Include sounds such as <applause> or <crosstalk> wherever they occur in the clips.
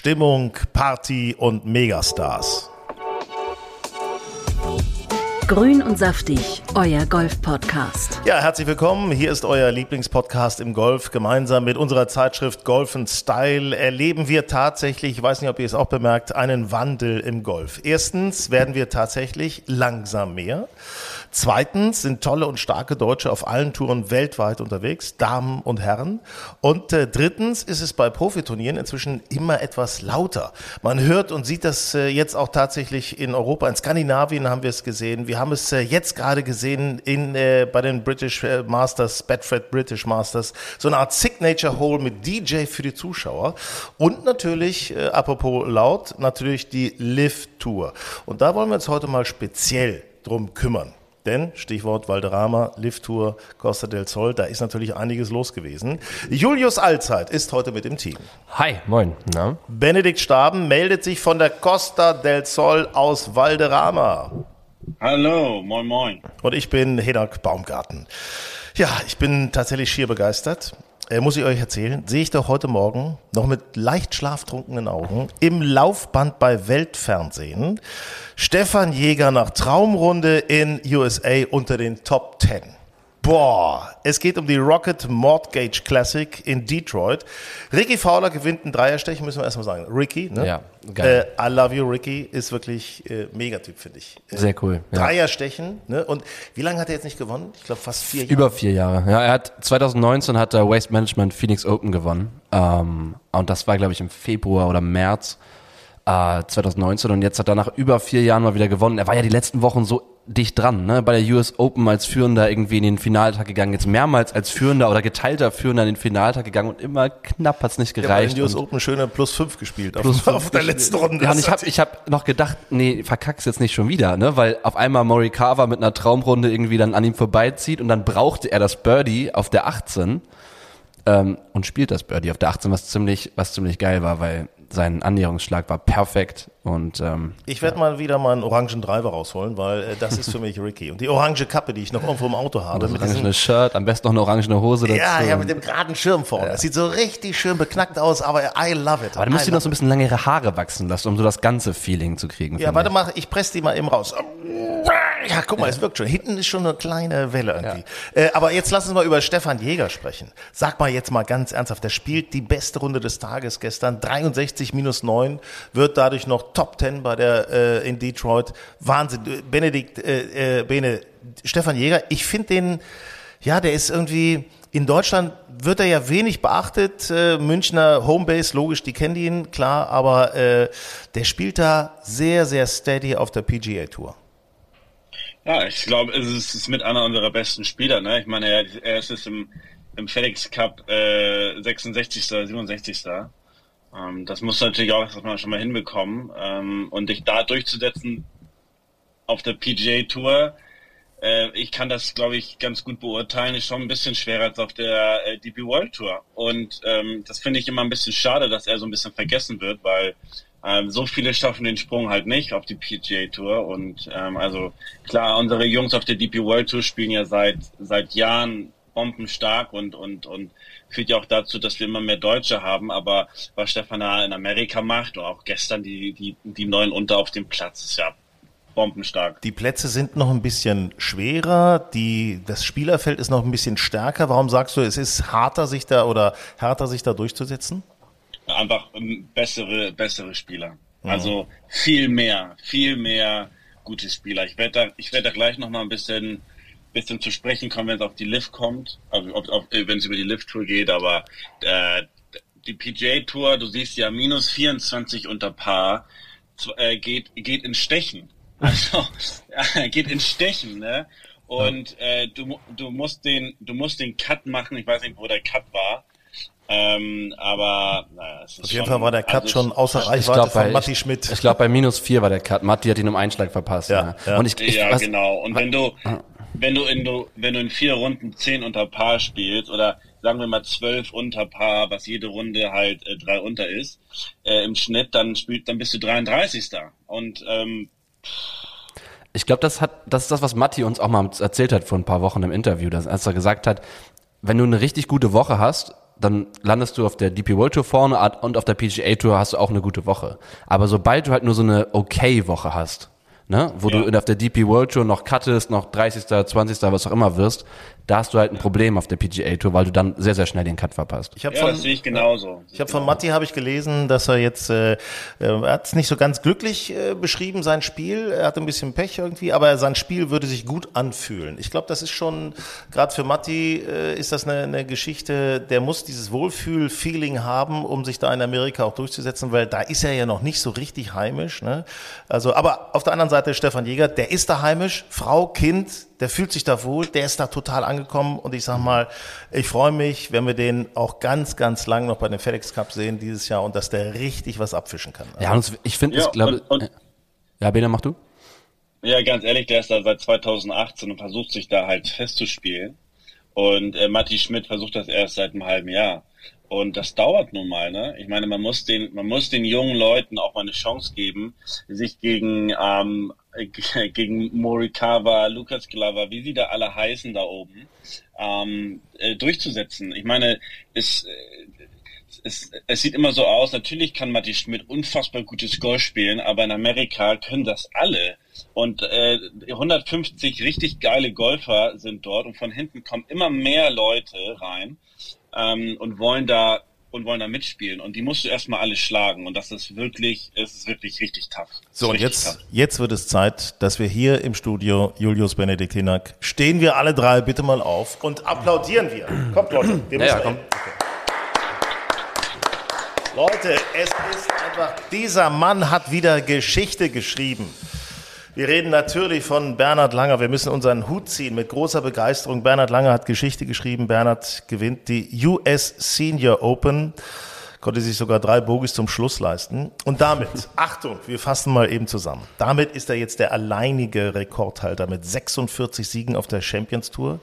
Stimmung, Party und Megastars. Grün und saftig, euer Golf-Podcast. Ja, herzlich willkommen. Hier ist euer Lieblingspodcast im Golf. Gemeinsam mit unserer Zeitschrift Golf Style erleben wir tatsächlich, ich weiß nicht, ob ihr es auch bemerkt, einen Wandel im Golf. Erstens werden wir tatsächlich langsam mehr. Zweitens sind tolle und starke Deutsche auf allen Touren weltweit unterwegs, Damen und Herren. Und äh, drittens ist es bei Profiturnieren inzwischen immer etwas lauter. Man hört und sieht das äh, jetzt auch tatsächlich in Europa. In Skandinavien haben wir es gesehen. Wir haben es äh, jetzt gerade gesehen in, äh, bei den British äh, Masters, Bedford British Masters. So eine Art Signature Hole mit DJ für die Zuschauer. Und natürlich, äh, apropos laut, natürlich die Lift Tour. Und da wollen wir uns heute mal speziell drum kümmern. Denn, Stichwort Valderrama, Lift-Tour, Costa del Sol, da ist natürlich einiges los gewesen. Julius Allzeit ist heute mit im Team. Hi, moin. Na? Benedikt Staben meldet sich von der Costa del Sol aus Valderrama. Hallo, moin moin. Und ich bin Hinak Baumgarten. Ja, ich bin tatsächlich schier begeistert. Äh, muss ich euch erzählen, sehe ich doch heute Morgen noch mit leicht schlaftrunkenen Augen im Laufband bei Weltfernsehen Stefan Jäger nach Traumrunde in USA unter den Top 10. Boah, es geht um die Rocket Mortgage Classic in Detroit. Ricky Fowler gewinnt einen Dreierstechen, müssen wir erstmal sagen. Ricky, ne? Ja, geil. Äh, I love you, Ricky, ist wirklich äh, Megatyp, finde ich. Äh, Sehr cool. Ja. Dreierstechen, ne? Und wie lange hat er jetzt nicht gewonnen? Ich glaube fast vier Jahre. Über vier Jahre. Ja, er hat 2019 hat er Waste Management Phoenix Open gewonnen. Ähm, und das war, glaube ich, im Februar oder März äh, 2019. Und jetzt hat er nach über vier Jahren mal wieder gewonnen. Er war ja die letzten Wochen so dicht dran, ne? Bei der US Open als Führender irgendwie in den Finaltag gegangen, jetzt mehrmals als Führender oder geteilter Führender in den Finaltag gegangen und immer knapp hat's nicht Ja, gereicht. den US und Open schöne plus fünf gespielt auf, plus <laughs> auf der letzten Runde. Ja, und ich habe ich hab noch gedacht, nee, verkack's jetzt nicht schon wieder, ne? Weil auf einmal Morikawa mit einer Traumrunde irgendwie dann an ihm vorbeizieht und dann brauchte er das Birdie auf der 18 ähm, und spielt das Birdie auf der 18, was ziemlich, was ziemlich geil war, weil sein Annäherungsschlag war perfekt und ähm, Ich werde mal wieder meinen orangen Driver rausholen, weil äh, das ist für mich Ricky. Und die orange Kappe, die ich noch irgendwo im Auto habe. das mit diesem, orangene Shirt, am besten noch eine orangene Hose dazu. ja, ja, mit dem geraden Schirm vorne. Das sieht so richtig schön beknackt aus, aber I love it. aber du musst I dir noch so ein bisschen längere Haare wachsen lassen, um so das ganze Feeling zu kriegen. Ja, warte ich. mal, ich presse die mal eben raus. Ja, guck mal, es wirkt schon. Hinten ist schon eine kleine Welle irgendwie. Äh, aber jetzt lass uns mal über Stefan Jäger sprechen. Sag mal jetzt mal ganz ernsthaft, der spielt die beste Runde des Tages gestern. 63 minus 9, wird dadurch noch Top 10 bei der äh, in Detroit. Wahnsinn. Äh, Benedikt, äh, äh, Bene, Stefan Jäger, ich finde den, ja, der ist irgendwie, in Deutschland wird er ja wenig beachtet. Äh, Münchner Homebase, logisch, die kennen ihn, klar, aber äh, der spielt da sehr, sehr steady auf der PGA Tour. Ja, ich glaube, es ist, mit einer unserer besten Spieler. Ne? Ich meine, er, er ist im, im FedEx Cup äh, 66. 67. Ähm, das muss natürlich auch erstmal schon mal hinbekommen. Ähm, und dich da durchzusetzen auf der PGA Tour, äh, ich kann das, glaube ich, ganz gut beurteilen, ist schon ein bisschen schwerer als auf der äh, DP World Tour. Und ähm, das finde ich immer ein bisschen schade, dass er so ein bisschen vergessen wird, weil ähm, so viele schaffen den Sprung halt nicht auf die PGA Tour. Und ähm, also klar, unsere Jungs auf der DP World Tour spielen ja seit seit Jahren bombenstark und und und führt ja auch dazu, dass wir immer mehr Deutsche haben. Aber was Stefan da in Amerika macht und auch gestern die die die neuen unter auf dem Platz ist ja bombenstark. Die Plätze sind noch ein bisschen schwerer, die, das Spielerfeld ist noch ein bisschen stärker. Warum sagst du, es ist harter, sich da oder härter, sich da durchzusetzen? Einfach ähm, bessere, bessere Spieler. Also viel mehr, viel mehr gute Spieler. Ich werde da, ich werde da gleich noch mal ein bisschen, bisschen zu sprechen kommen, wenn es auf die Lift kommt, also ob, wenn es über die Lift Tour geht, aber äh, die PGA Tour, du siehst ja minus 24 unter Paar, äh, geht, geht in Stechen. <laughs> Also äh, geht in Stechen, ne? Und äh, du, du musst den, du musst den Cut machen. Ich weiß nicht, wo der Cut war. Ähm, aber naja, es ist Auf jeden schon, Fall war der Cut also schon außer Ich Reichweite glaube, von bei, Matti ich, Schmidt. ich glaub, bei minus vier war der Cut. Matti hat ihn um einen Schlag verpasst. Ja, Ja, ja. Und ich, ich, ja, was, genau. Und wenn du, wenn du in du, wenn du in vier Runden zehn unter Paar spielst oder sagen wir mal zwölf unter Paar, was jede Runde halt äh, drei unter ist, äh, im Schnitt, dann spielt, dann bist du 33. Und ähm, Ich glaube, das hat, das ist das, was Matti uns auch mal erzählt hat vor ein paar Wochen im Interview, dass, als er gesagt hat, wenn du eine richtig gute Woche hast, dann landest du auf der DP World Tour vorne und auf der PGA Tour hast du auch eine gute Woche. Aber sobald du halt nur so eine okay Woche hast, ne, wo ja. du auf der DP World Tour noch cuttest, noch 30., 20., was auch immer wirst, da hast du halt ein Problem auf der PGA Tour, weil du dann sehr, sehr schnell den Cut verpasst. Ich ja, von, das sehe ich genauso. Ich habe von Matti habe ich gelesen, dass er jetzt, äh, er hat es nicht so ganz glücklich äh, beschrieben, sein Spiel. Er hatte ein bisschen Pech irgendwie, aber sein Spiel würde sich gut anfühlen. Ich glaube, das ist schon, gerade für Matti äh, ist das eine, eine Geschichte, der muss dieses Wohlfühl-Feeling haben, um sich da in Amerika auch durchzusetzen, weil da ist er ja noch nicht so richtig heimisch. Ne? Also, aber auf der anderen Seite Stefan Jäger, der ist da heimisch, Frau, Kind, der fühlt sich da wohl, der ist da total angekommen und ich sag mal, ich freue mich, wenn wir den auch ganz, ganz lang noch bei den FedEx Cup sehen dieses Jahr und dass der richtig was abfischen kann. Also ja, und ich finde, ja, ich glaube, ja, Bene, mach du? Ja, ganz ehrlich, der ist da seit 2018 und versucht sich da halt festzuspielen. Und äh, Matti Schmidt versucht das erst seit einem halben Jahr. Und das dauert nun mal, ne? Ich meine, man muss den, man muss den jungen Leuten auch mal eine Chance geben, sich gegen ähm, <laughs> gegen Morikawa, Lukas Glover, wie sie da alle heißen da oben, ähm, äh, durchzusetzen. Ich meine, es, äh, es, es sieht immer so aus, natürlich kann Matti Schmidt unfassbar gutes Golf spielen, aber in Amerika können das alle. Und äh, 150 richtig geile Golfer sind dort und von hinten kommen immer mehr Leute rein ähm, und wollen da und wollen da mitspielen. Und die musst du erstmal alle schlagen. Und das ist wirklich, es ist wirklich richtig tough. So, und jetzt, tough. jetzt wird es Zeit, dass wir hier im Studio, Julius Benedikt Hinak, stehen wir alle drei bitte mal auf und applaudieren wir. Kommt, Leute, wir müssen. Ja, komm. Okay. Leute, es ist einfach, dieser Mann hat wieder Geschichte geschrieben. Wir reden natürlich von Bernhard Langer. Wir müssen unseren Hut ziehen mit großer Begeisterung. Bernhard Langer hat Geschichte geschrieben. Bernhard gewinnt die US Senior Open konnte sich sogar drei Bogies zum Schluss leisten. Und damit, <laughs> Achtung, wir fassen mal eben zusammen. Damit ist er jetzt der alleinige Rekordhalter mit 46 Siegen auf der Champions Tour.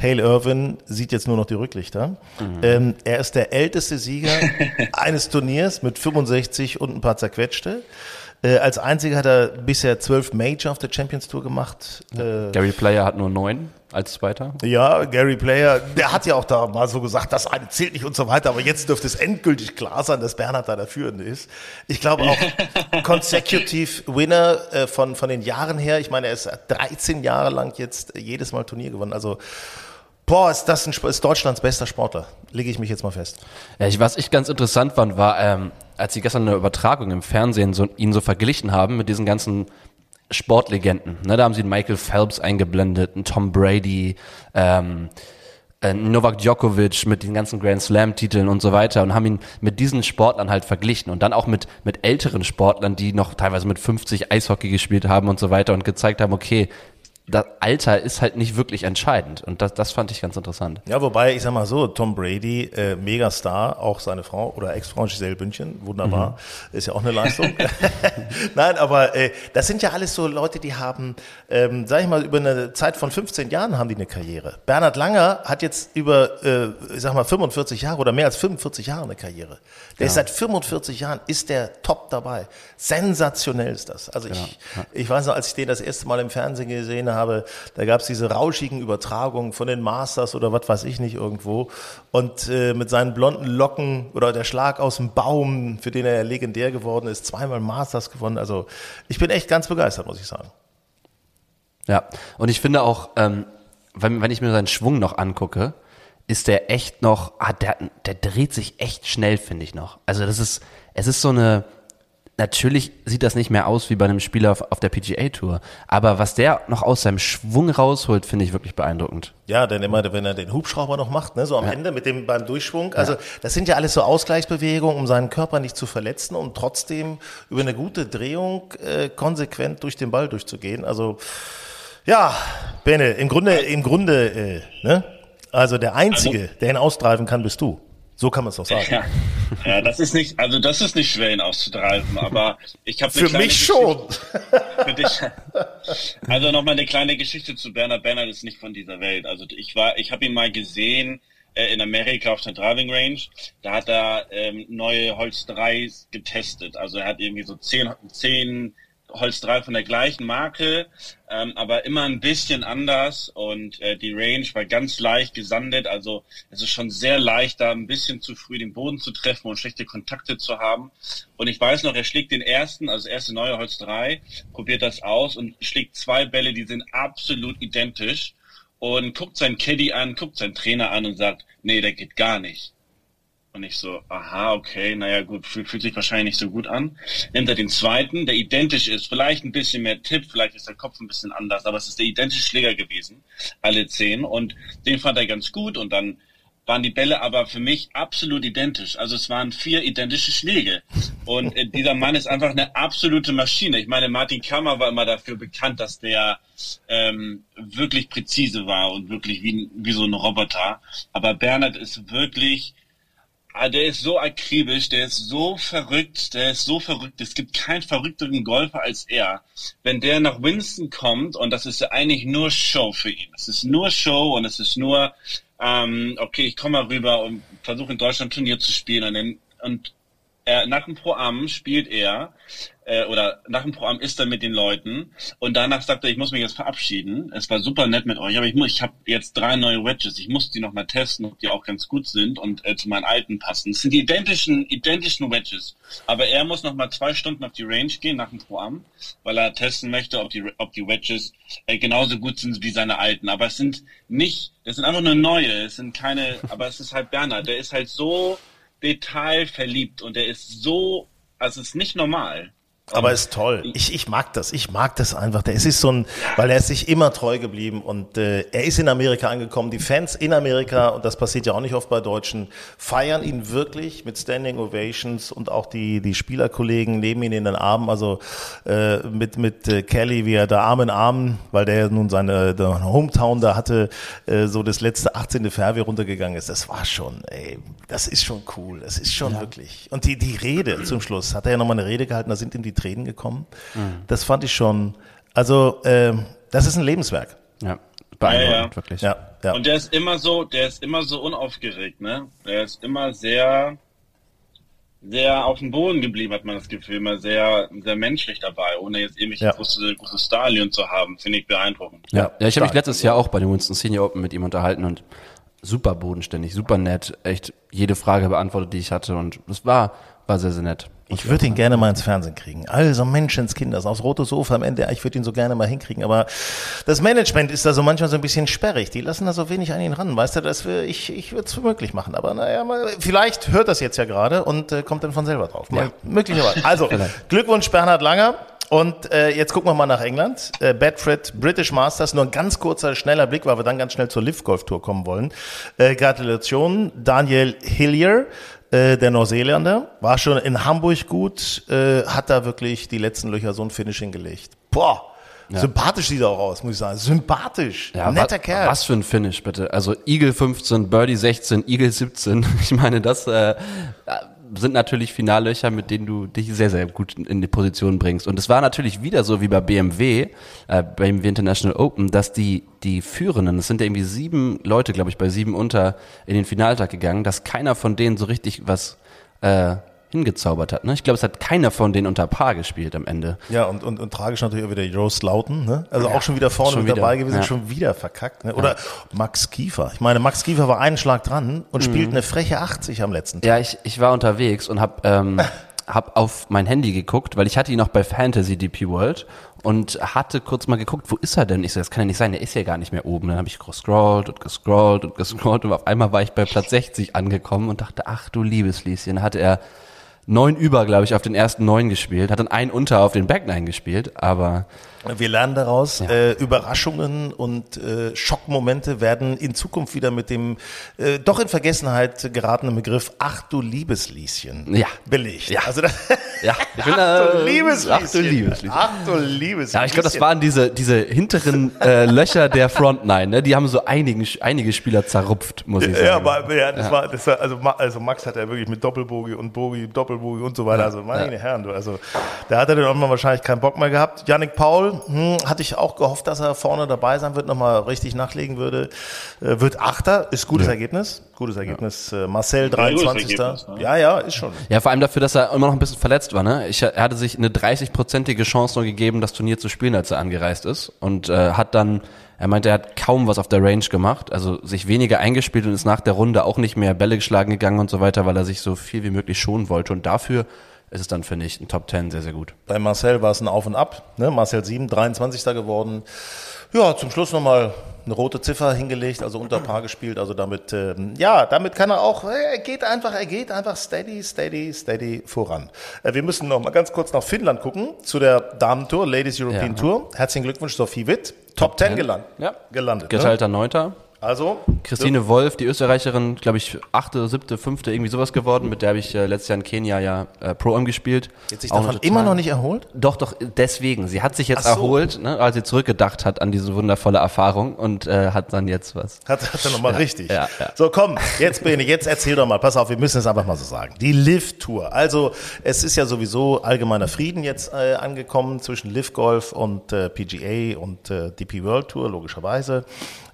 Hale Irvin sieht jetzt nur noch die Rücklichter. Mhm. Ähm, er ist der älteste Sieger <laughs> eines Turniers mit 65 und ein paar zerquetschte. Äh, als einziger hat er bisher zwölf Major auf der Champions Tour gemacht. Äh, Gary Player hat nur neun als Zweiter. Ja, Gary Player, der hat ja auch da mal so gesagt, das eine zählt nicht und so weiter, aber jetzt dürfte es endgültig klar sein, dass Bernhard da der Führende ist. Ich glaube auch <laughs> consecutive Winner äh, von, von den Jahren her. Ich meine, er ist 13 Jahre lang jetzt jedes Mal Turnier gewonnen. Also Boah, ist das ein, ist Deutschlands bester Sportler. Lege ich mich jetzt mal fest. Ja, ich, was ich ganz interessant fand, war, ähm, als sie gestern eine Übertragung im Fernsehen so, ihn so verglichen haben mit diesen ganzen Sportlegenden. Ne, da haben sie Michael Phelps eingeblendet, einen Tom Brady, ähm, äh, Novak Djokovic mit den ganzen Grand Slam Titeln und so weiter und haben ihn mit diesen Sportlern halt verglichen und dann auch mit mit älteren Sportlern, die noch teilweise mit 50 Eishockey gespielt haben und so weiter und gezeigt haben, okay, das Alter ist halt nicht wirklich entscheidend. Und das, das fand ich ganz interessant. Ja, wobei, ich sag mal so, Tom Brady, äh, Megastar, auch seine Frau oder Ex-Frau Giselle Bündchen, wunderbar, mhm. ist ja auch eine Leistung. <laughs> Nein, aber äh, das sind ja alles so Leute, die haben, ähm, sag ich mal, über eine Zeit von 15 Jahren haben die eine Karriere. Bernhard Langer hat jetzt über, äh, ich sag mal, 45 Jahre oder mehr als 45 Jahre eine Karriere. Der ja. ist seit 45 Jahren, ist der top dabei. Sensationell ist das. Also ich, ja. ich weiß noch, als ich den das erste Mal im Fernsehen gesehen habe, habe, da gab es diese rauschigen Übertragungen von den Masters oder was weiß ich nicht irgendwo. Und äh, mit seinen blonden Locken oder der Schlag aus dem Baum, für den er ja legendär geworden ist, zweimal Masters gewonnen. Also ich bin echt ganz begeistert, muss ich sagen. Ja, und ich finde auch, ähm, wenn, wenn ich mir seinen Schwung noch angucke, ist der echt noch, ah, der, der dreht sich echt schnell, finde ich noch. Also das ist, es ist so eine, Natürlich sieht das nicht mehr aus wie bei einem Spieler auf, auf der PGA Tour, aber was der noch aus seinem Schwung rausholt, finde ich wirklich beeindruckend. Ja, denn immer, wenn er den Hubschrauber noch macht, ne, so am ja. Ende mit dem beim Durchschwung. Also ja. das sind ja alles so Ausgleichsbewegungen, um seinen Körper nicht zu verletzen und trotzdem über eine gute Drehung äh, konsequent durch den Ball durchzugehen. Also ja, Bene, im Grunde, im Grunde, äh, ne? Also der einzige, also, der ihn austreiben kann, bist du. So kann man es doch sagen. Ja. ja, das ist nicht, also das ist nicht schwer, ihn auszutreiben, aber ich habe für mich schon. <laughs> Für dich. Also nochmal eine kleine Geschichte zu Bernhard. Bernhard ist nicht von dieser Welt. Also ich war, ich habe ihn mal gesehen äh, in Amerika auf der Driving Range. Da hat er ähm, neue Holz 3 getestet. Also er hat irgendwie so zehn, zehn Holz 3 von der gleichen Marke, ähm, aber immer ein bisschen anders und äh, die Range war ganz leicht gesandet, also es ist schon sehr leicht, da ein bisschen zu früh den Boden zu treffen und schlechte Kontakte zu haben. Und ich weiß noch, er schlägt den ersten, also das erste neue Holz 3, probiert das aus und schlägt zwei Bälle, die sind absolut identisch und guckt seinen Caddy an, guckt seinen Trainer an und sagt, nee, der geht gar nicht. Und ich so, aha, okay, naja, gut, fühlt, fühlt sich wahrscheinlich nicht so gut an. Nimmt er den zweiten, der identisch ist, vielleicht ein bisschen mehr Tipp, vielleicht ist der Kopf ein bisschen anders, aber es ist der identische Schläger gewesen, alle zehn. Und den fand er ganz gut und dann waren die Bälle aber für mich absolut identisch. Also es waren vier identische Schläge. Und äh, dieser Mann ist einfach eine absolute Maschine. Ich meine, Martin Kammer war immer dafür bekannt, dass der ähm, wirklich präzise war und wirklich wie, wie so ein Roboter. Aber Bernhard ist wirklich der ist so akribisch, der ist so verrückt, der ist so verrückt. Es gibt keinen verrückteren Golfer als er. Wenn der nach Winston kommt, und das ist ja eigentlich nur Show für ihn. Es ist nur Show und es ist nur, ähm, okay, ich komme mal rüber und versuche in Deutschland Turnier zu spielen und, und er, nach dem Pro-Am spielt er, äh, oder nach dem Pro-Am ist er mit den Leuten und danach sagt er, ich muss mich jetzt verabschieden. Es war super nett mit euch, aber ich muss, ich habe jetzt drei neue Wedges. Ich muss die noch mal testen, ob die auch ganz gut sind und äh, zu meinen alten passen. Es sind die identischen, identischen Wedges. Aber er muss noch mal zwei Stunden auf die Range gehen nach dem Pro-Am, weil er testen möchte, ob die, ob die Wedges äh, genauso gut sind wie seine alten. Aber es sind nicht, das sind einfach nur neue. Es sind keine, aber es ist halt Bernhard. Der ist halt so detailverliebt und er ist so, also es ist nicht normal. Aber ist toll. Ich, ich mag das. Ich mag das einfach. Der ist so ein, weil er ist sich immer treu geblieben und äh, er ist in Amerika angekommen. Die Fans in Amerika, und das passiert ja auch nicht oft bei Deutschen, feiern ihn wirklich mit Standing Ovations und auch die, die Spielerkollegen nehmen ihn in den Armen. Also äh, mit, mit äh, Kelly, wie er da Arm in Arm, weil der ja nun seine Hometown da hatte, äh, so das letzte 18. Fairway runtergegangen ist. Das war schon, ey, das ist schon cool. Das ist schon ja. wirklich. Und die, die Rede zum Schluss, hat er ja nochmal eine Rede gehalten, da sind ihm die Tränen gekommen. Mhm. Das fand ich schon, also äh, das ist ein Lebenswerk. Ja, beeindruckend, ja, ja. wirklich. Ja, ja. Und der ist immer so, der ist immer so unaufgeregt, ne? Der ist immer sehr, sehr auf dem Boden geblieben, hat man das Gefühl, immer sehr, sehr menschlich dabei, ohne jetzt irgendwelche ja. große, große Stadien zu haben, finde ich beeindruckend. Ja, ja ich habe mich letztes Jahr auch bei dem Winston Senior Open mit ihm unterhalten und super bodenständig, super nett, echt jede Frage beantwortet, die ich hatte und es war, war sehr, sehr nett. Ich würde ihn gerne mal ins Fernsehen kriegen. Also Menschenskinder, aufs rote Sofa am Ende. Ich würde ihn so gerne mal hinkriegen. Aber das Management ist da so manchmal so ein bisschen sperrig. Die lassen da so wenig an ihn ran. Weißt du, dass wir, ich, ich würde es möglich machen. Aber naja, mal, vielleicht hört das jetzt ja gerade und äh, kommt dann von selber drauf. Mal, ja. Möglicherweise. Also, <laughs> Glückwunsch Bernhard Langer. Und äh, jetzt gucken wir mal nach England. Äh, Bedford British Masters, nur ein ganz kurzer, schneller Blick, weil wir dann ganz schnell zur Lift Golf Tour kommen wollen. Äh, Gratulation, Daniel Hillier. Äh, der Neuseeländer war schon in Hamburg gut, äh, hat da wirklich die letzten Löcher so ein Finishing gelegt. Boah, ja. Sympathisch sieht er auch aus, muss ich sagen. Sympathisch. Ja, Netter wa Kerl. Was für ein Finish, bitte. Also Eagle 15, Birdie 16, Eagle 17. <laughs> Ich meine, das äh, sind natürlich Finallöcher, mit denen du dich sehr, sehr gut in die Position bringst. Und es war natürlich wieder so wie bei BMW, äh, BMW International Open, dass die, die Führenden, es sind ja irgendwie sieben Leute, glaube ich, bei sieben unter in den Finaltag gegangen, dass keiner von denen so richtig was äh, hingezaubert hat. Ne? Ich glaube, es hat keiner von denen unter Paar gespielt am Ende. Ja, und, und, und tragisch natürlich auch wieder Joe Lauten, ne? Also ja, auch schon wieder vorne schon mit wieder, dabei gewesen, ja. schon wieder verkackt. Ne? Oder ja. Max Kiefer. Ich meine, Max Kiefer war einen Schlag dran und mhm. spielt eine freche 80 am letzten Tag. Ja, ich, ich war unterwegs und habe ähm, <laughs> hab auf mein Handy geguckt, weil ich hatte ihn noch bei Fantasy DP World und hatte kurz mal geguckt, wo ist er denn? Ich so, das kann ja nicht sein, der ist ja gar nicht mehr oben. Dann habe ich gescrollt und gescrollt und gescrollt und auf einmal war ich bei Platz 60 angekommen und dachte, ach du liebes Lieschen, hatte er neun über, glaube ich, auf den ersten neun gespielt, hat dann ein unter auf den Backline gespielt, aber wir lernen daraus, ja. äh, Überraschungen und äh, Schockmomente werden in Zukunft wieder mit dem äh, doch in Vergessenheit geratenen Begriff Ach du Liebeslieschen ja. belegt. Ja. Also das, ja. Ich bin, <laughs> ach, du Liebeslieschen. ach du Liebeslieschen. Ach du Liebeslieschen. Ja, ich glaube, das waren diese, diese hinteren äh, Löcher der Front Nine, ne? die haben so einigen, einige Spieler zerrupft, muss ich sagen. Ja, aber, ja, das, ja. War, das war, also, also Max hat ja wirklich mit Doppelbogi und Bogi, Doppel Doppelbogey und so weiter. Also meine ja. Herren, du, also da hat er dann irgendwann wahrscheinlich keinen Bock mehr gehabt. Yannick Paul, hm, hatte ich auch gehofft, dass er vorne dabei sein wird, nochmal richtig nachlegen würde. Äh, wird Achter, ist gutes ja. Ergebnis. Gutes Ergebnis. Ja. Äh, Marcel 23. Ergebnis, ne? Ja, ja, ist schon. Ja, vor allem dafür, dass er immer noch ein bisschen verletzt war. Ne? Ich, er hatte sich eine 30-prozentige Chance nur gegeben, das Turnier zu spielen, als er angereist ist. Und äh, hat dann er meinte, er hat kaum was auf der Range gemacht, also sich weniger eingespielt und ist nach der Runde auch nicht mehr Bälle geschlagen gegangen und so weiter, weil er sich so viel wie möglich schonen wollte. Und dafür ist es dann, finde ich, ein Top 10 sehr, sehr gut. Bei Marcel war es ein Auf und Ab. Ne? Marcel 7, 23. geworden. Ja, zum Schluss nochmal eine rote Ziffer hingelegt, also unter Paar gespielt. Also damit, ähm, ja, damit kann er auch, er geht einfach, er geht einfach steady, steady, steady voran. Äh, wir müssen noch mal ganz kurz nach Finnland gucken, zu der Damentour, Ladies European ja. Tour. Herzlichen Glückwunsch, Sophie Witt. Top, Top 10 gelandet. Ja. gelandet. Geteilter ne? Neunter. Also Christine so. Wolf, die Österreicherin, glaube ich, achte, siebte, fünfte, irgendwie sowas geworden. Mit der habe ich äh, letztes Jahr in Kenia ja äh, Pro-Am gespielt. Jetzt sich davon immer noch nicht erholt? Doch, doch, deswegen. Sie hat sich jetzt so. erholt, ne, als sie zurückgedacht hat an diese wundervolle Erfahrung und äh, hat dann jetzt was. Hat, hat er nochmal ja, richtig. Ja, ja. So, komm, jetzt Bene, jetzt erzähl doch mal, pass auf, wir müssen es einfach mal so sagen. Die Live-Tour. Also, es ist ja sowieso allgemeiner Frieden jetzt äh, angekommen zwischen Live Golf und äh, PGA und äh, DP World Tour, logischerweise.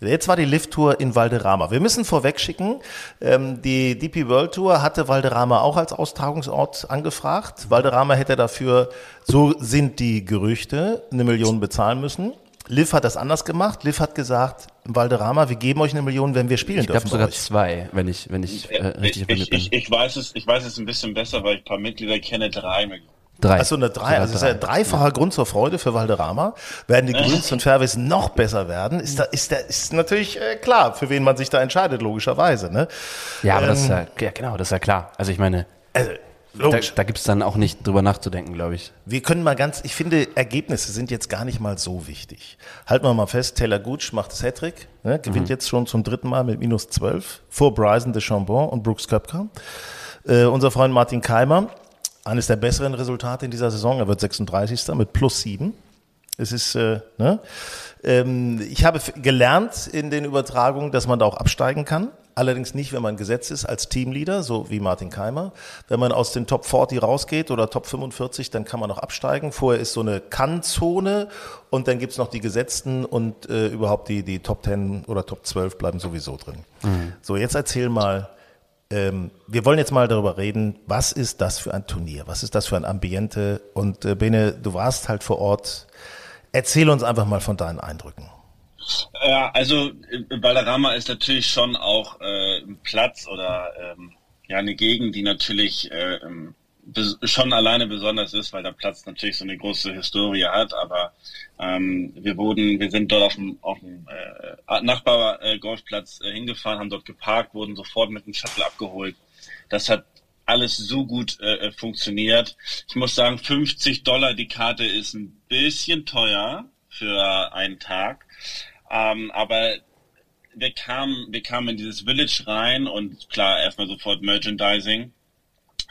Jetzt war die Lift-Tour in Valderrama. Wir müssen vorweg schicken, ähm, die DP World Tour hatte Valderrama auch als Austragungsort angefragt. Valderrama hätte dafür, so sind die Gerüchte, eine Million bezahlen müssen. Liv hat das anders gemacht. Liv hat gesagt, Valderrama, wir geben euch eine Million, wenn wir spielen ich dürfen. Ich glaube sogar zwei, wenn ich, wenn ich äh, richtig ich, ich, ich, weiß es, ich weiß es ein bisschen besser, weil ich ein paar Mitglieder kenne, drei Millionen. Drei. Also eine drei, also das ist ja ein dreifacher Grund zur Freude für Valderrama. Werden die Grüns und Fairways noch besser werden, ist da, ist da, ist natürlich äh, klar, für wen man sich da entscheidet, logischerweise, ne? Ja, aber ähm, das ist ja, ja, genau, das ist ja klar. Also ich meine, also, Logisch. Da, da gibt es dann auch nicht drüber nachzudenken, glaube ich. Wir können mal ganz, ich finde, Ergebnisse sind jetzt gar nicht mal so wichtig. Halten wir mal fest, Taylor Gooch macht das Hattrick, ne, gewinnt mhm. jetzt schon zum dritten Mal mit minus 12 vor Bryson de Chambon und Brooks Köpker. Äh, unser Freund Martin Keimer eines der besseren Resultate in dieser Saison. Er wird 36. mit plus 7. Es ist, äh, ne? Ähm, ich habe gelernt in den Übertragungen, dass man da auch absteigen kann. Allerdings nicht, wenn man gesetzt ist als Teamleader, so wie Martin Keimer. Wenn man aus den Top 40 rausgeht oder Top 45, dann kann man noch absteigen. Vorher ist so eine Kann-Zone und dann gibt's noch die Gesetzten und äh, überhaupt die, die Top 10 oder Top 12 bleiben sowieso drin. Mhm. So, jetzt erzähl mal, ähm, wir wollen jetzt mal darüber reden, was ist das für ein Turnier? Was ist das für ein Ambiente? Und äh, Bene, du warst halt vor Ort. Erzähl uns einfach mal von deinen Eindrücken. Ja, also Valderrama ist natürlich schon auch äh, ein Platz oder ähm, ja eine Gegend, die natürlich äh, ähm, schon alleine besonders ist, weil der Platz natürlich so eine große Historie hat, aber ähm, wir wurden, wir sind dort auf dem, auf dem äh, Nachbar-Golfplatz äh, hingefahren, haben dort geparkt, wurden sofort mit dem Shuttle abgeholt. Das hat alles so gut äh, funktioniert. Ich muss sagen, 50 Dollar die Karte ist ein bisschen teuer für einen Tag, ähm, aber wir kamen, wir kamen in dieses Village rein und klar, erstmal sofort Merchandising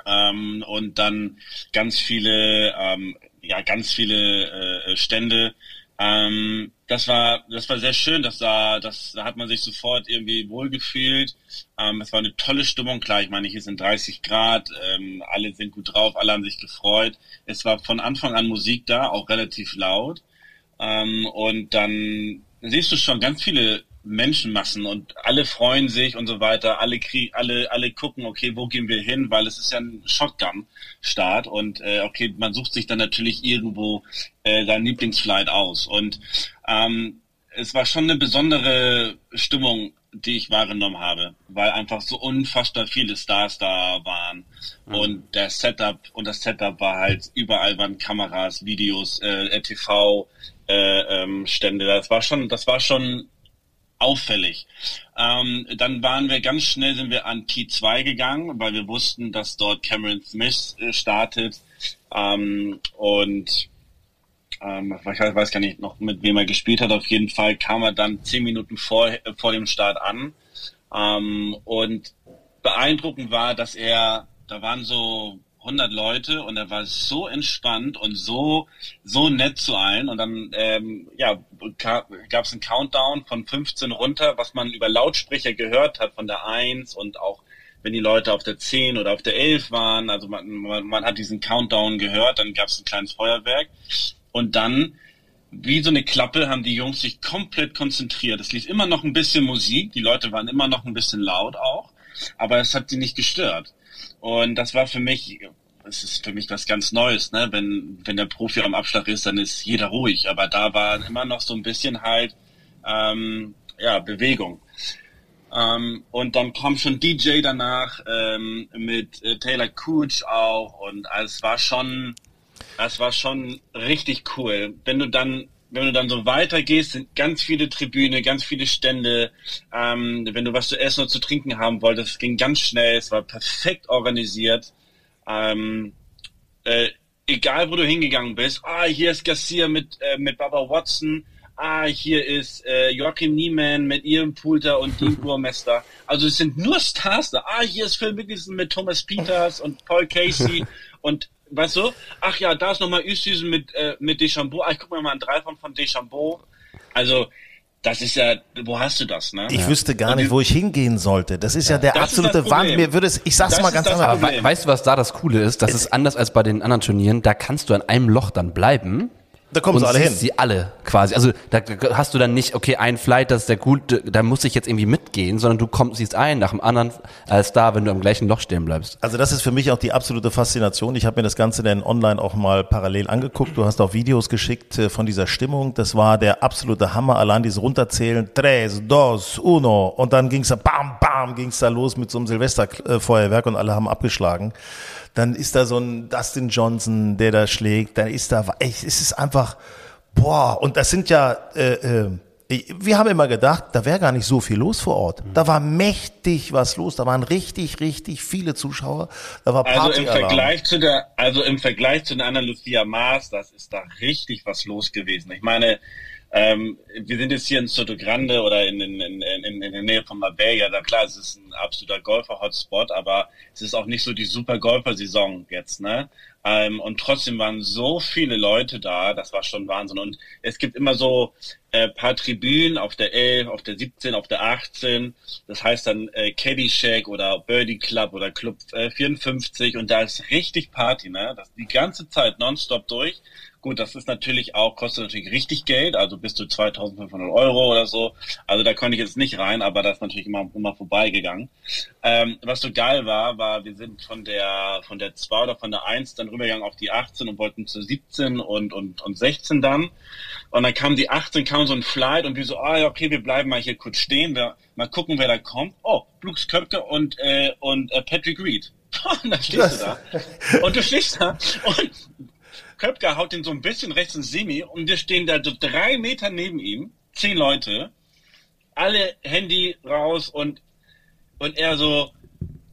ähm, und dann ganz viele, ähm, ja, ganz viele äh, Stände. Ähm, das war, das war sehr schön. Das war, das, da hat man sich sofort irgendwie wohlgefühlt. Ähm, es war eine tolle Stimmung. Klar, ich meine, hier sind 30 Grad, ähm, alle sind gut drauf, alle haben sich gefreut. Es war von Anfang an Musik da, auch relativ laut. Ähm, und dann siehst du schon ganz viele Menschenmassen und alle freuen sich und so weiter. Alle krieg, alle, alle gucken, okay, wo gehen wir hin, weil es ist ja ein Shotgun-Start und äh, okay, man sucht sich dann natürlich irgendwo äh, sein Lieblingsflight aus und ähm, es war schon eine besondere Stimmung, die ich wahrgenommen habe, weil einfach so unfassbar viele Stars da waren mhm. und der Setup und das Setup war halt überall waren Kameras, Videos, äh, RTV äh, ähm, Stände. Das war schon, das war schon auffällig. Ähm, dann waren wir ganz schnell, sind wir an T2 gegangen, weil wir wussten, dass dort Cameron Smith äh, startet. Ähm, und ähm, ich weiß gar nicht noch, mit wem er gespielt hat. Auf jeden Fall kam er dann zehn Minuten vor, vor dem Start an. Ähm, und beeindruckend war, dass er, da waren so 100 Leute und er war so entspannt und so so nett zu allen und dann ähm, ja gab es einen Countdown von 15 runter, was man über Lautsprecher gehört hat von der 1 und auch wenn die Leute auf der 10 oder auf der 11 waren. Also man, man, man hat diesen Countdown gehört, dann gab es ein kleines Feuerwerk. Und dann, wie so eine Klappe, haben die Jungs sich komplett konzentriert. Es lief immer noch ein bisschen Musik, die Leute waren immer noch ein bisschen laut auch, aber es hat sie nicht gestört. Und das war für mich, es ist für mich was ganz Neues, ne? Wenn, wenn der Profi am Abschlag ist, dann ist jeder ruhig. Aber da war immer noch so ein bisschen halt ähm, ja, Bewegung. Ähm, und dann kam schon DJ danach ähm, mit äh, Taylor Cooch auch und also es war schon, es war schon richtig cool. Wenn du dann wenn du dann so weitergehst, sind ganz viele Tribüne, ganz viele Stände. Ähm, wenn du was zu essen oder zu trinken haben wolltest, es ging ganz schnell, es war perfekt organisiert. Ähm, äh, egal, wo du hingegangen bist, ah, hier ist Garcia mit, äh, mit Baba Watson, ah, hier ist äh, Joachim Niemann mit ihrem Pulter und Dean <laughs> Burmester. Also es sind nur Stars da. Ah, hier ist Phil Mickelson mit Thomas Peters und Paul Casey <laughs> und weißt du, ach ja, da ist nochmal Üstüsen mit, äh, mit Deschambeau. Ah, ich guck mir mal einen Dreifach von Deschambeau. Also, das ist ja, wo hast du das, ne? Ich ja. wüsste gar nicht, wo ich hingehen sollte. Das ist ja, ja der das absolute Wahnsinn. Mir würde es, ich sag's das mal ganz anders. Aber weißt du, was da das Coole ist? Das ist anders als bei den anderen Turnieren. Da kannst du an einem Loch dann bleiben da kommen sie alle hin. sie alle quasi. Also da hast du dann nicht, okay, ein Flight, das ist der gute, da muss ich jetzt irgendwie mitgehen, sondern du kommst, siehst einen nach dem anderen als da, wenn du am gleichen Loch stehen bleibst. Also das ist für mich auch die absolute Faszination. Ich habe mir das Ganze dann online auch mal parallel angeguckt. Du hast auch Videos geschickt äh, von dieser Stimmung. Das war der absolute Hammer. Allein dieses Runterzählen. Tres, dos, uno. Und dann ging's da, bam, bam, ging's da los mit so einem Silvesterfeuerwerk und alle haben abgeschlagen dann ist da so ein Dustin Johnson, der da schlägt, dann ist da, es ist einfach, boah, und das sind ja, äh, äh, wir haben immer gedacht, da wäre gar nicht so viel los vor Ort. Da war mächtig was los, da waren richtig, richtig viele Zuschauer. Da war Party also im Vergleich zu der, also im Vergleich zu der anderen Lucia Masters ist da richtig was los gewesen. Ich meine, ähm, wir sind jetzt hier in Soto Grande oder in, in, in, in, der Nähe von Marbella. Da klar, es ist ein absoluter Golfer-Hotspot, aber es ist auch nicht so die super Golfer-Saison jetzt, ne? Ähm, und trotzdem waren so viele Leute da, das war schon Wahnsinn. Und es gibt immer so äh, paar Tribünen auf der 11, auf der 17, auf der 18. Das heißt dann äh, Caddy Shack oder Birdie Club oder Club äh, 54 und da ist richtig Party, ne? Das die ganze Zeit nonstop durch. Gut, das ist natürlich auch, kostet natürlich richtig Geld, also bis zu 2500 Euro oder so. Also da konnte ich jetzt nicht rein, aber das ist natürlich immer, immer vorbeigegangen. Ähm, was so geil war, war, wir sind von der, von der 2 oder von der 1 dann rübergegangen auf die 18 und wollten zu 17 und, und, und 16 dann. Und dann kam die 18, kam so ein Flight und wir so, ah ja, okay, wir bleiben mal hier kurz stehen, wir, mal gucken, wer da kommt. Oh, Brooks Köpke und, äh, und äh, Patrick Reed. <laughs> und dann stehst du da. <laughs> Und du stehst da und Köpker haut den so ein bisschen rechts ins Semi und wir stehen da so drei Meter neben ihm, zehn Leute, alle Handy raus und, und er so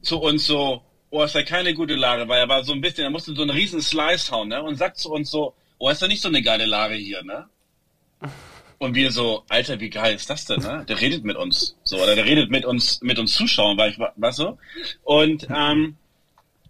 zu uns so, oh, ist ja keine gute Lage, weil er war so ein bisschen, er musste so einen riesen Slice hauen, ne, und sagt zu uns so, oh, ist ja nicht so eine geile Lage hier, ne? Und wir so, Alter, wie geil ist das denn, ne? Der redet mit uns, so, oder der redet mit uns, mit uns Zuschauern, weil ich, was so? Und, ähm,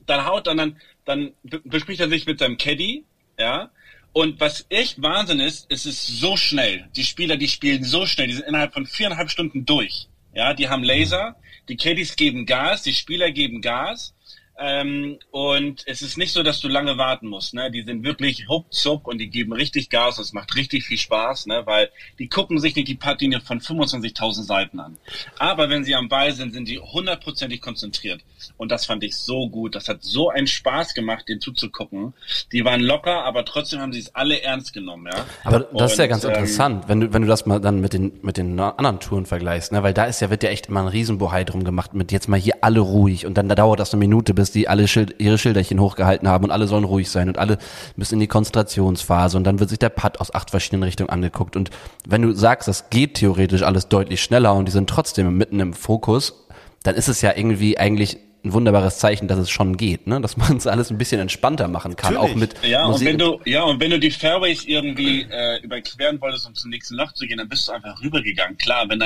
dann haut dann, dann, dann bespricht er sich mit seinem Caddy, ja. Und was echt Wahnsinn ist, es ist so schnell. Die Spieler, die spielen so schnell, die sind innerhalb von viereinhalb Stunden durch. Ja, die haben Laser, die Caddies geben Gas, die Spieler geben Gas ähm, und es ist nicht so, dass du lange warten musst. Ne? Die sind wirklich ruckzuck und die geben richtig Gas. Es macht richtig viel Spaß, ne? weil die gucken sich nicht die Partine von 25.000 Seiten an. Aber wenn sie am Ball sind, sind die hundertprozentig konzentriert. Und das fand ich so gut. Das hat so einen Spaß gemacht, den zuzugucken. Die waren locker, aber trotzdem haben sie es alle ernst genommen. Ja? Aber das und, ist ja ganz ähm, interessant, wenn du, wenn du das mal dann mit den, mit den anderen Touren vergleichst. Ne? Weil da ist ja, wird ja echt immer ein Riesenbohai drum gemacht mit jetzt mal hier alle ruhig und dann da dauert das eine Minute, bis die alle Schild, ihre Schilderchen hochgehalten haben und alle sollen ruhig sein und alle müssen in die Konzentrationsphase und dann wird sich der Putt aus acht verschiedenen Richtungen angeguckt. Und wenn du sagst, das geht theoretisch alles deutlich schneller und die sind trotzdem mitten im Fokus, dann ist es ja irgendwie eigentlich ein wunderbares Zeichen, dass es schon geht, ne? dass man es alles ein bisschen entspannter machen kann, Natürlich. auch mit ja Musik. und wenn du ja und wenn du die Fairways irgendwie äh, überqueren wolltest, um zum nächsten Loch zu gehen, dann bist du einfach rübergegangen. Klar, wenn da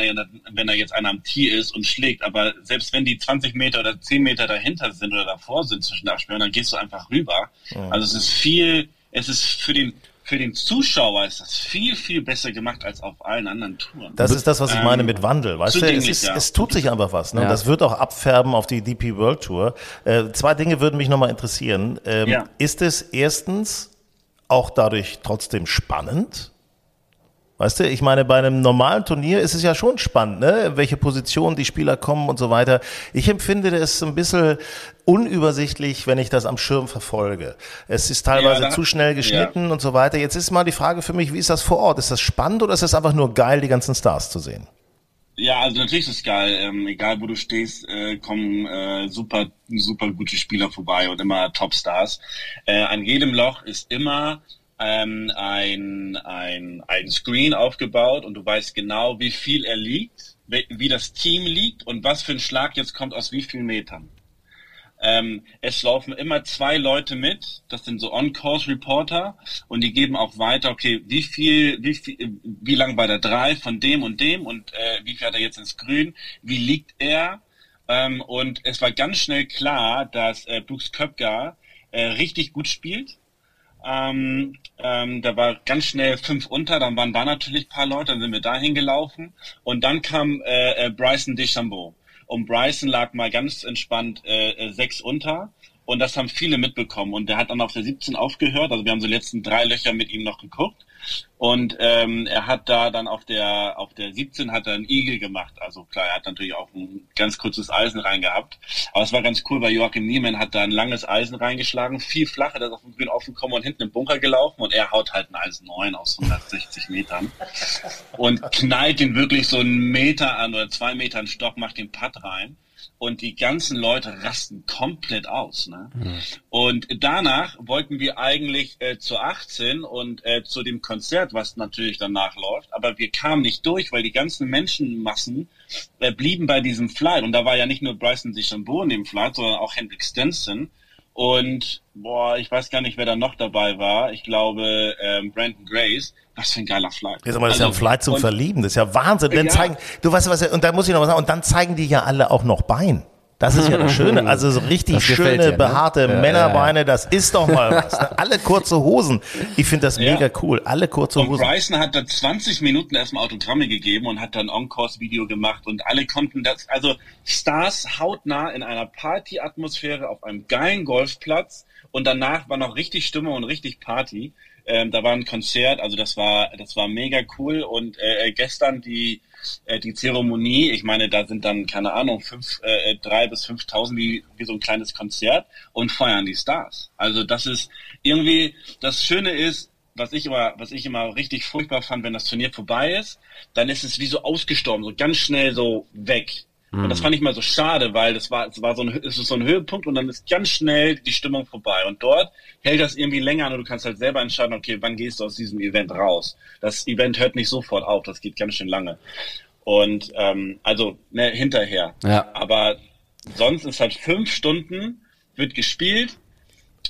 wenn da jetzt einer am Tee ist und schlägt, aber selbst wenn die 20 Meter oder 10 Meter dahinter sind oder davor sind zwischen Absperren, dann gehst du einfach rüber. Mhm. Also es ist viel, es ist für den für den Zuschauer ist das viel, viel besser gemacht als auf allen anderen Touren. Das ist das, was ich meine mit Wandel. Weißt du, es, ist, ja. es tut sich einfach was. Ne? Ja. Das wird auch abfärben auf die DP World Tour. Äh, zwei Dinge würden mich nochmal interessieren. Ähm, ja. Ist es erstens auch dadurch trotzdem spannend? Weißt du, ich meine, bei einem normalen Turnier ist es ja schon spannend, ne? welche Position die Spieler kommen und so weiter. Ich empfinde das ein bisschen unübersichtlich, wenn ich das am Schirm verfolge. Es ist teilweise ja, zu schnell geschnitten ja. und so weiter. Jetzt ist mal die Frage für mich, wie ist das vor Ort? Ist das spannend oder ist das einfach nur geil, die ganzen Stars zu sehen? Ja, also natürlich ist es geil. Ähm, egal wo du stehst, äh, kommen äh, super, super gute Spieler vorbei und immer Topstars. Äh, an jedem Loch ist immer ähm, ein, ein, ein Screen aufgebaut und du weißt genau, wie viel er liegt, wie, wie das Team liegt und was für ein Schlag jetzt kommt aus wie vielen Metern. Ähm, es laufen immer zwei Leute mit, das sind so On-Course-Reporter und die geben auch weiter, okay, wie viel, wie viel, wie lang war der Drive von dem und dem und äh, wie hat er jetzt ins Grün, wie liegt er? Ähm, und es war ganz schnell klar, dass äh, Brooks Köpker äh, richtig gut spielt ähm, ähm, da war ganz schnell fünf unter, dann waren da natürlich paar Leute, dann sind wir dahin gelaufen und dann kam äh, äh, Bryson DeChambeau. Und Bryson lag mal ganz entspannt äh, äh sechs unter und das haben viele mitbekommen. Und der hat dann auf der 17 aufgehört, also wir haben so die letzten drei Löcher mit ihm noch geguckt. Und ähm, er hat da dann auf der auf der 17 hat er einen Igel gemacht. Also klar, er hat natürlich auch ein ganz kurzes Eisen reingehabt. Aber es war ganz cool, weil Joachim Niemann hat da ein langes Eisen reingeschlagen, viel flacher, ist auf dem Grün aufgekommen und hinten im Bunker gelaufen. Und er haut halt ein Eisen 9 aus 160 Metern und knallt ihn wirklich so einen Meter an oder zwei Metern Stock, macht den Putt rein und die ganzen Leute rasten komplett aus. Ne? Mhm. Und danach wollten wir eigentlich äh, zu 18 und äh, zu dem Konzert, was natürlich danach läuft, aber wir kamen nicht durch, weil die ganzen Menschenmassen äh, blieben bei diesem Flight. Und da war ja nicht nur Bryson DeChambeau in dem Flight, sondern auch Hendrik Stenson. Und boah, ich weiß gar nicht, wer da noch dabei war. Ich glaube ähm, Brandon Grace. Was für ein geiler Flight. Jetzt aber das ist ja ein also, Flight zum Verlieben. Das ist ja Wahnsinn. Dann ja. zeigen, du weißt was, und da muss ich noch was sagen. Und dann zeigen die ja alle auch noch Bein. Das ist ja das Schöne. <laughs> Also so richtig schöne, ja, ne? behaarte ja, Männerbeine, das ist doch mal was. Ne? Alle kurze Hosen. Ich finde das mega cool. Alle kurze und Hosen. Und Bryson hat da 20 Minuten erstmal Autogramme gegeben und hat dann On-Course-Video gemacht und alle konnten das, also Stars hautnah in einer Party-Atmosphäre auf einem geilen Golfplatz und danach war noch richtig Stimmung und richtig Party. Ähm, da war ein Konzert, also das war, das war mega cool und äh, gestern die äh, die Zeremonie, ich meine, da sind dann, keine Ahnung, fünf, äh, drei bis fünftausend wie, wie so ein kleines Konzert und feiern die Stars. Also das ist irgendwie, das Schöne ist, was ich immer, was ich immer richtig furchtbar fand, wenn das Turnier vorbei ist, dann ist es wie so ausgestorben, so ganz schnell so weg. Und das hm. fand ich mal so schade, weil das war, es war so ein, es ist so ein Höhepunkt und dann ist ganz schnell die Stimmung vorbei. Und dort hält das irgendwie länger an und du kannst halt selber entscheiden, okay, wann gehst du aus diesem Event raus? Das Event hört nicht sofort auf, das geht ganz schön lange. Und ähm, also ne, hinterher. Ja. Aber sonst ist halt fünf Stunden, wird gespielt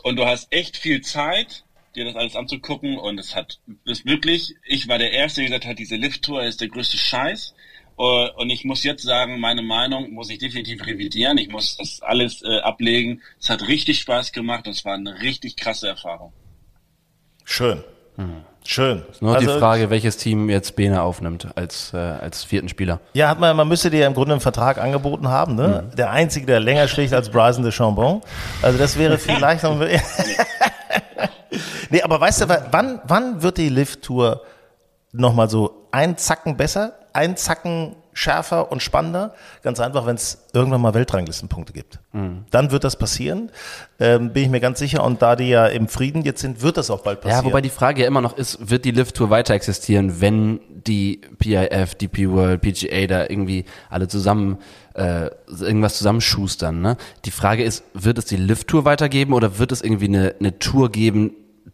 und du hast echt viel Zeit, dir das alles anzugucken und es hat ist wirklich, ich war der Erste, der gesagt hat, diese Lift-Tour ist der größte Scheiß und ich muss jetzt sagen, meine Meinung muss ich definitiv revidieren. Ich muss das alles äh, ablegen. Es hat richtig Spaß gemacht und es war eine richtig krasse Erfahrung. Schön. Hm. Schön. Ist nur also, die Frage, welches Team jetzt Bene aufnimmt als, äh, als vierten Spieler. Ja, hat man, man müsste dir im Grunde einen Vertrag angeboten haben, ne? Mhm. Der einzige, der länger schlägt als Bryson de Chambon. Also das wäre vielleicht noch. <laughs> <laughs> nee, aber weißt du, wann, wann wird die Lift-Tour nochmal so ein Zacken besser? Ein Zacken schärfer und spannender. Ganz einfach, wenn es irgendwann mal Weltranglistenpunkte gibt. Mhm. Dann wird das passieren, ähm, bin ich mir ganz sicher. Und da die ja im Frieden jetzt sind, wird das auch bald passieren. Ja, wobei die Frage ja immer noch ist, wird die Lift Tour weiter existieren, wenn die PIF, DP World, PGA da irgendwie alle zusammen äh, irgendwas zusammenschustern. Ne? Die Frage ist, wird es die Lift Tour weitergeben oder wird es irgendwie eine, eine Tour geben,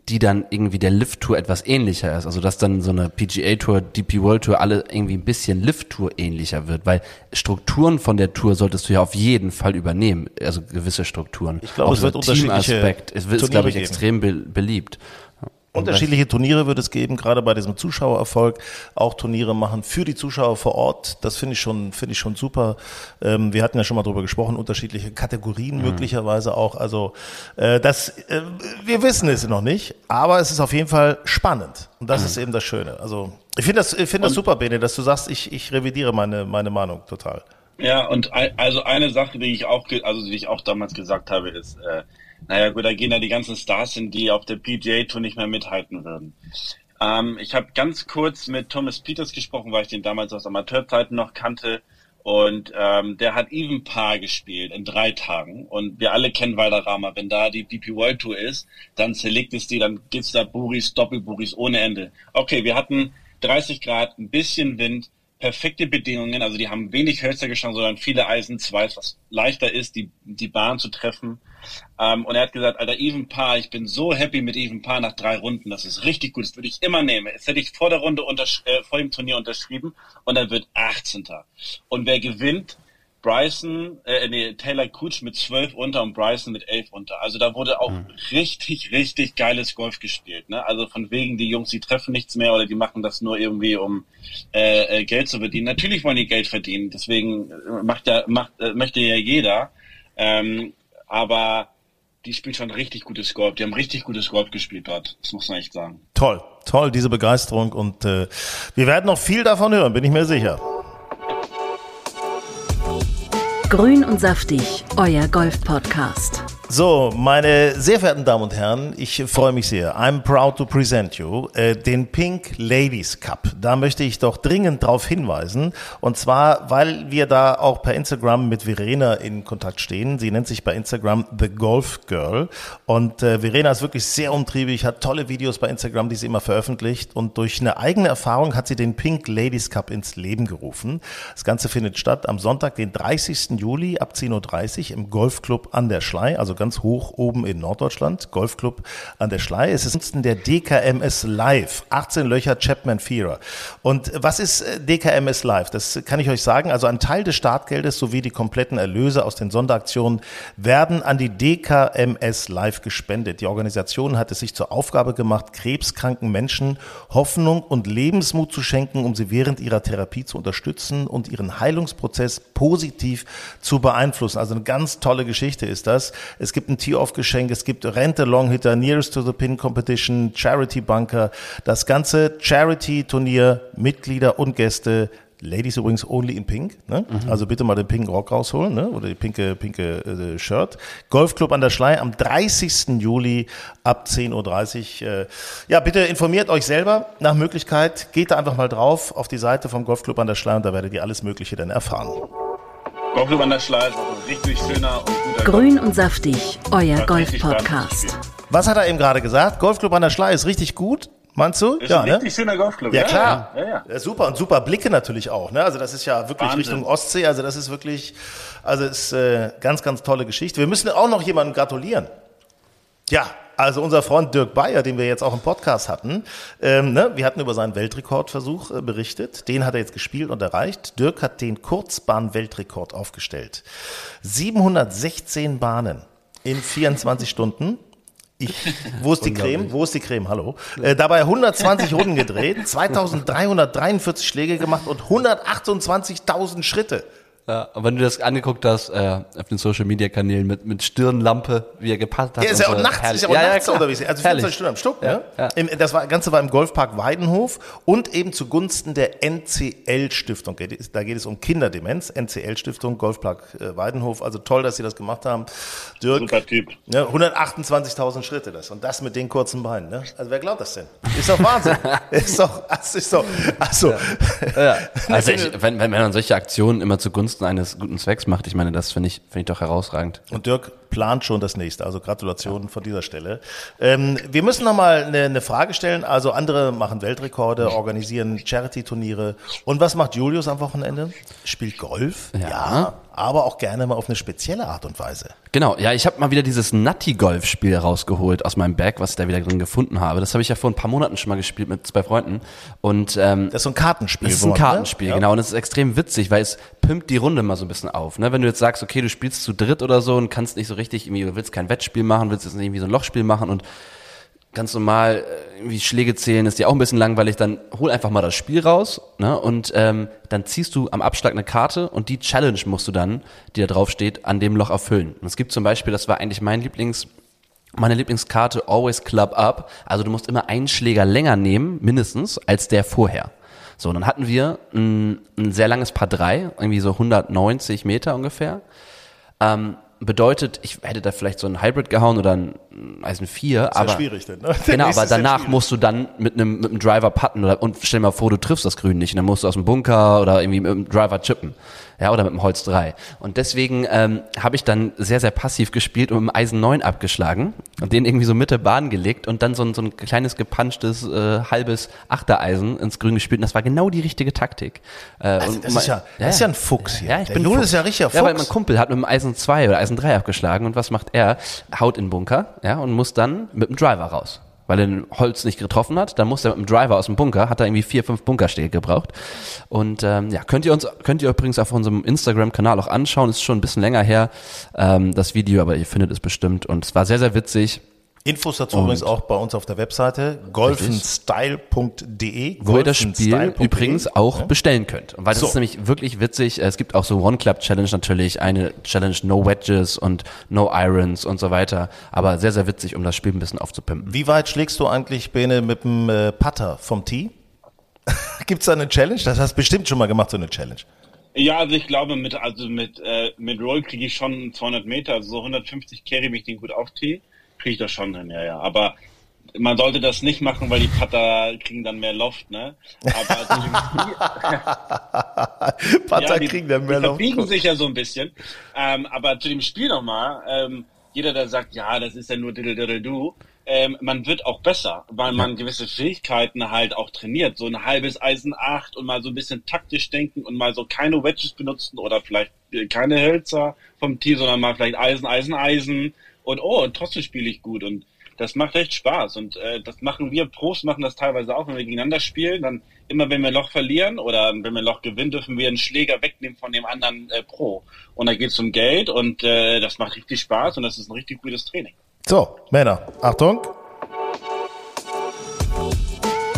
die dann irgendwie der Lift-Tour etwas ähnlicher ist. Also dass dann so eine PGA-Tour, DP World Tour alle irgendwie ein bisschen Lift-Tour ähnlicher wird, weil Strukturen von der Tour solltest du ja auf jeden Fall übernehmen, also gewisse Strukturen. Ich glaube, es wird unterschiedliche Aspekt, es wird, glaube ich, extrem be beliebt. Unterschiedliche Turniere wird es geben, gerade bei diesem Zuschauererfolg. Auch Turniere machen für die Zuschauer vor Ort. Das finde ich schon, finde ich schon super. Ähm, wir hatten ja schon mal drüber gesprochen, unterschiedliche Kategorien mhm. möglicherweise auch. Also äh, das, äh, wir wissen es noch nicht, aber es ist auf jeden Fall spannend. Und das mhm. ist eben das Schöne. Also ich finde das, ich finde das super, Bene, dass du sagst, ich, ich revidiere meine, meine Meinung total. Ja, und also eine Sache, die ich auch, also die ich auch damals gesagt habe, ist, äh, naja gut, da gehen ja die ganzen Stars hin, die auf der PGA Tour nicht mehr mithalten würden. Ähm, ich habe ganz kurz mit Thomas Peters gesprochen, weil ich den damals aus Amateurzeiten noch kannte. Und ähm, der hat Even Paar gespielt in drei Tagen. Und wir alle kennen Valderrama. Wenn da die DP World Tour ist, dann zerlegt es die, dann gibt's da Buris, Doppelburis ohne Ende. Okay, wir hatten 30 Grad, ein bisschen Wind, perfekte Bedingungen. Also die haben wenig Hölzer geschlagen, sondern viele Eisen, zwei, was leichter ist, die, die Bahn zu treffen. Ähm, und er hat gesagt, Alter, Even Paar, ich bin so happy mit Even Paar nach drei Runden. Das ist richtig gut. Das würde ich immer nehmen. Das hätte ich vor der Runde äh, vor dem Turnier unterschrieben und dann wird 18. Und wer gewinnt, Bryson, äh, nee, Taylor Kutsch mit 12 unter und Bryson mit 11 unter. Also da wurde auch mhm. richtig, richtig geiles Golf gespielt. Ne? Also von wegen, die Jungs, die treffen nichts mehr oder die machen das nur irgendwie, um äh, äh, Geld zu verdienen. Natürlich wollen die Geld verdienen, deswegen äh, macht ja, macht, äh, möchte ja jeder. Ähm, aber die spielen schon richtig gutes Golf. Die haben richtig gutes Golf gespielt dort. Das muss man echt sagen. Toll, toll, diese Begeisterung. Und äh, wir werden noch viel davon hören, bin ich mir sicher. Grün und saftig, euer Golf-Podcast. So, meine sehr verehrten Damen und Herren, ich freue mich sehr. I'm proud to present you äh, den Pink Ladies Cup. Da möchte ich doch dringend darauf hinweisen. Und zwar, weil wir da auch per Instagram mit Verena in Kontakt stehen. Sie nennt sich bei Instagram The Golf Girl. Und äh, Verena ist wirklich sehr umtriebig, hat tolle Videos bei Instagram, die sie immer veröffentlicht. Und durch eine eigene Erfahrung hat sie den Pink Ladies Cup ins Leben gerufen. Das Ganze findet statt am Sonntag, den 30. Juli ab 10.30 Uhr im Golfclub an der Schlei, also ganz hoch oben in Norddeutschland, Golfclub an der Schlei. Es ist der DKMS Live, 18 Löcher Chapman Vierer. Und was ist äh, DKMS Live? Das kann ich euch sagen. Also ein Teil des Startgeldes sowie die kompletten Erlöse aus den Sonderaktionen werden an die DKMS Live gespendet. Die Organisation hat es sich zur Aufgabe gemacht, krebskranken Menschen Hoffnung und Lebensmut zu schenken, um sie während ihrer Therapie zu unterstützen und ihren Heilungsprozess positiv zu beeinflussen. Also eine ganz tolle Geschichte ist das. Es es gibt ein Tee-Off-Geschenk, es gibt Rente Long-Hitter, Nearest to the Pin Competition, Charity Bunker, das ganze Charity-Turnier, Mitglieder und Gäste Ladies übrigens only in pink, ne? Mhm. Also bitte mal den pinken Rock rausholen, ne? Oder die pinke, pinke äh, Shirt. Golfclub an der Schlei am 30. Juli ab 10.30 Uhr. Äh, ja, bitte informiert euch selber nach Möglichkeit. Geht da einfach mal drauf auf die Seite vom Golfclub an der Schlei und da werdet ihr alles Mögliche dann erfahren. Golfclub an der Schlei ist auch ein richtig schöner und guter Grün und saftig, euer Golf-Podcast. Was hat er eben gerade gesagt? Golfclub an der Schlei ist richtig gut. Meinst du? Ist ja, ein ne? richtig schöner Golfclub. Ja, ja klar. Ja, ja. super und super Blicke natürlich auch. Ne? Also das ist ja wirklich Wahnsinn. Richtung Ostsee. Also das ist wirklich, also ist äh, ganz, ganz tolle Geschichte. Wir müssen auch noch jemandem gratulieren. Ja, also unser Freund Dirk Bayer, den wir jetzt auch im Podcast hatten, ähm, ne, wir hatten über seinen Weltrekordversuch äh, berichtet. Den hat er jetzt gespielt und erreicht. Dirk hat den Kurzbahn-Weltrekord aufgestellt. 716 Bahnen in 24 Stunden. Ich, wo ist die Creme? Wo ist die Creme? Hallo. Äh, dabei 120 Runden gedreht, <laughs> 2343 Schläge gemacht und 128.000 Schritte. Ja, und wenn du das angeguckt hast, äh, auf den Social Media Kanälen mit, mit Stirnlampe, wie er gepasst hat. Ja, ist ja auch so. nachts, ist ja auch ja, nachts ja, unterwegs. Also 24 Stunden am Stück, ne? Ja. Im, das war, Ganze war im Golfpark Weidenhof und eben zugunsten der NCL Stiftung. Da geht es um Kinderdemenz. NCL Stiftung, Golfpark äh, Weidenhof. Also toll, dass sie das gemacht haben. Dirk. Super Typ. Ne, 128.000 Schritte das. Und das mit den kurzen Beinen, ne? Also wer glaubt das denn? Ist doch Wahnsinn. <laughs> ist doch, das ist doch, achso. Ja. <laughs> Also ich, wenn, wenn man solche Aktionen immer zugunsten zugunsten eines guten Zwecks macht. Ich meine, das finde ich, finde ich doch herausragend. Und Dirk plant schon das nächste. Also Gratulation von dieser Stelle. Ähm, wir müssen noch mal eine, eine Frage stellen. Also andere machen Weltrekorde, organisieren Charity-Turniere. Und was macht Julius am Wochenende? Spielt Golf. ja. ja aber auch gerne mal auf eine spezielle Art und Weise. Genau, ja, ich habe mal wieder dieses Nutty-Golf-Spiel rausgeholt aus meinem Bag, was ich da wieder drin gefunden habe. Das habe ich ja vor ein paar Monaten schon mal gespielt mit zwei Freunden. Und ähm, das ist so ein Kartenspiel. Das ist ein ne? Kartenspiel, ne? genau. Und es ist extrem witzig, weil es pimpt die Runde mal so ein bisschen auf. Ne? Wenn du jetzt sagst, okay, du spielst zu dritt oder so und kannst nicht so richtig, irgendwie, du willst kein Wettspiel machen, willst jetzt nicht irgendwie so ein Lochspiel machen und ganz normal äh, irgendwie Schläge zählen, ist dir auch ein bisschen langweilig, dann hol einfach mal das Spiel raus ne? und ähm, dann ziehst du am Abschlag eine Karte und die Challenge musst du dann, die da drauf steht, an dem Loch erfüllen. Und es gibt zum Beispiel, das war eigentlich mein Lieblings, meine Lieblingskarte Always Club Up. Also du musst immer einen Schläger länger nehmen, mindestens, als der vorher. So, und dann hatten wir ein, ein sehr langes Paar 3, irgendwie so 190 Meter ungefähr. Ähm, bedeutet, ich hätte da vielleicht so ein Hybrid gehauen oder ein Eisen 4, ist aber ja schwierig denn, ne? <laughs> genau, aber danach musst du dann mit einem mit einem Driver putten oder und stell dir mal vor, du triffst das Grün nicht, und dann musst du aus dem Bunker oder irgendwie mit dem Driver chippen. Ja, oder mit dem Holz 3. Und deswegen ähm, habe ich dann sehr, sehr passiv gespielt und mit dem Eisen 9 abgeschlagen und den irgendwie so Mitte Bahn gelegt und dann so ein, so ein kleines gepunchtes äh, halbes Achtereisen ins Grün gespielt. Und das war genau die richtige Taktik. Äh, Also und das ma- ist ja, das ist ja ein Fuchs hier. ja, ich Der bin Fuchs. ist ja richtiger Ja, weil mein Fuchs. Kumpel hat mit dem Eisen 2 oder Eisen 3 abgeschlagen und was macht er? Haut in den Bunker, ja, und muss dann mit dem Driver raus. Weil er den Holz nicht getroffen hat, dann muss er mit dem Driver aus dem Bunker, hat er irgendwie vier, fünf Bunkerstege gebraucht. Und ähm, ja, könnt ihr uns, könnt ihr übrigens auf unserem Instagram-Kanal auch anschauen, ist schon ein bisschen länger her, ähm, das Video, aber ihr findet es bestimmt. Und es war sehr, sehr witzig. Infos dazu übrigens auch bei uns auf der Webseite golfenstyle.de. wo ihr das Spiel übrigens auch bestellen könnt. Und weil das So. ist nämlich wirklich witzig. Es gibt auch so One Club Challenge natürlich, eine Challenge No Wedges und No Irons und so weiter. Aber sehr, sehr witzig, um das Spiel ein bisschen aufzupimpen. Wie weit schlägst du eigentlich, Bene, mit dem äh, Putter vom Tee? <laughs> Gibt's da eine Challenge? Das hast du bestimmt schon mal gemacht, so eine Challenge. Ja, also ich glaube, mit, also mit, äh, mit Roll kriege ich schon 200 Meter, also so 150 carry, wenn ich den gut auftehe, kriege ich das schon hin, ja, ja. Aber man sollte das nicht machen, weil die Putter kriegen dann mehr Loft, ne? Aber zu dem Spiel, <laughs> Putter ja, die, kriegen dann mehr die Luft. verbiegen sich ja so ein bisschen. Ähm, aber zu dem Spiel nochmal, ähm, jeder, der sagt, ja, das ist ja nur diddle diddle du, ähm, man wird auch besser, weil man gewisse Fähigkeiten halt auch trainiert. So ein halbes Eisen 8 und mal so ein bisschen taktisch denken und mal so keine Wedges benutzen oder vielleicht äh, keine Hölzer vom Tee, sondern mal vielleicht Eisen, Eisen, Eisen und oh, und trotzdem spiele ich gut. Und das macht echt Spaß. Und äh, das machen wir Pros machen das teilweise auch, wenn wir gegeneinander spielen, dann immer wenn wir Loch verlieren oder wenn wir Loch gewinnen, dürfen wir einen Schläger wegnehmen von dem anderen äh, Pro. Und da geht's um Geld. Und äh, das macht richtig Spaß. Und das ist ein richtig gutes Training. So, Männer, Achtung.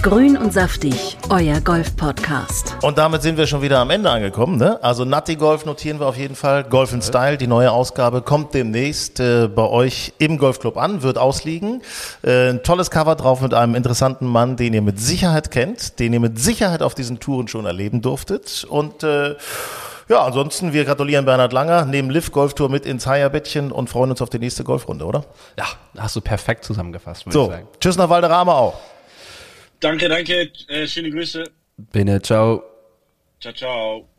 Grün und saftig, euer Golf-Podcast. Und damit sind wir schon wieder am Ende angekommen. Ne? Also Natti Golf notieren wir auf jeden Fall. Golf in Style, die neue Ausgabe, kommt demnächst äh, bei euch im Golfclub an, wird ausliegen. Äh, ein tolles Cover drauf mit einem interessanten Mann, den ihr mit Sicherheit kennt, den ihr mit Sicherheit auf diesen Touren schon erleben durftet. Und äh, ja, ansonsten, wir gratulieren Bernhard Langer, nehmen Liv Golftour mit ins Heierbettchen und freuen uns auf die nächste Golfrunde, oder? Ja, hast du perfekt zusammengefasst, würde ich So, sagen. tschüss nach Valderrama auch. Danke, danke, äh, schöne Grüße. Bene, ciao. Ciao, ciao.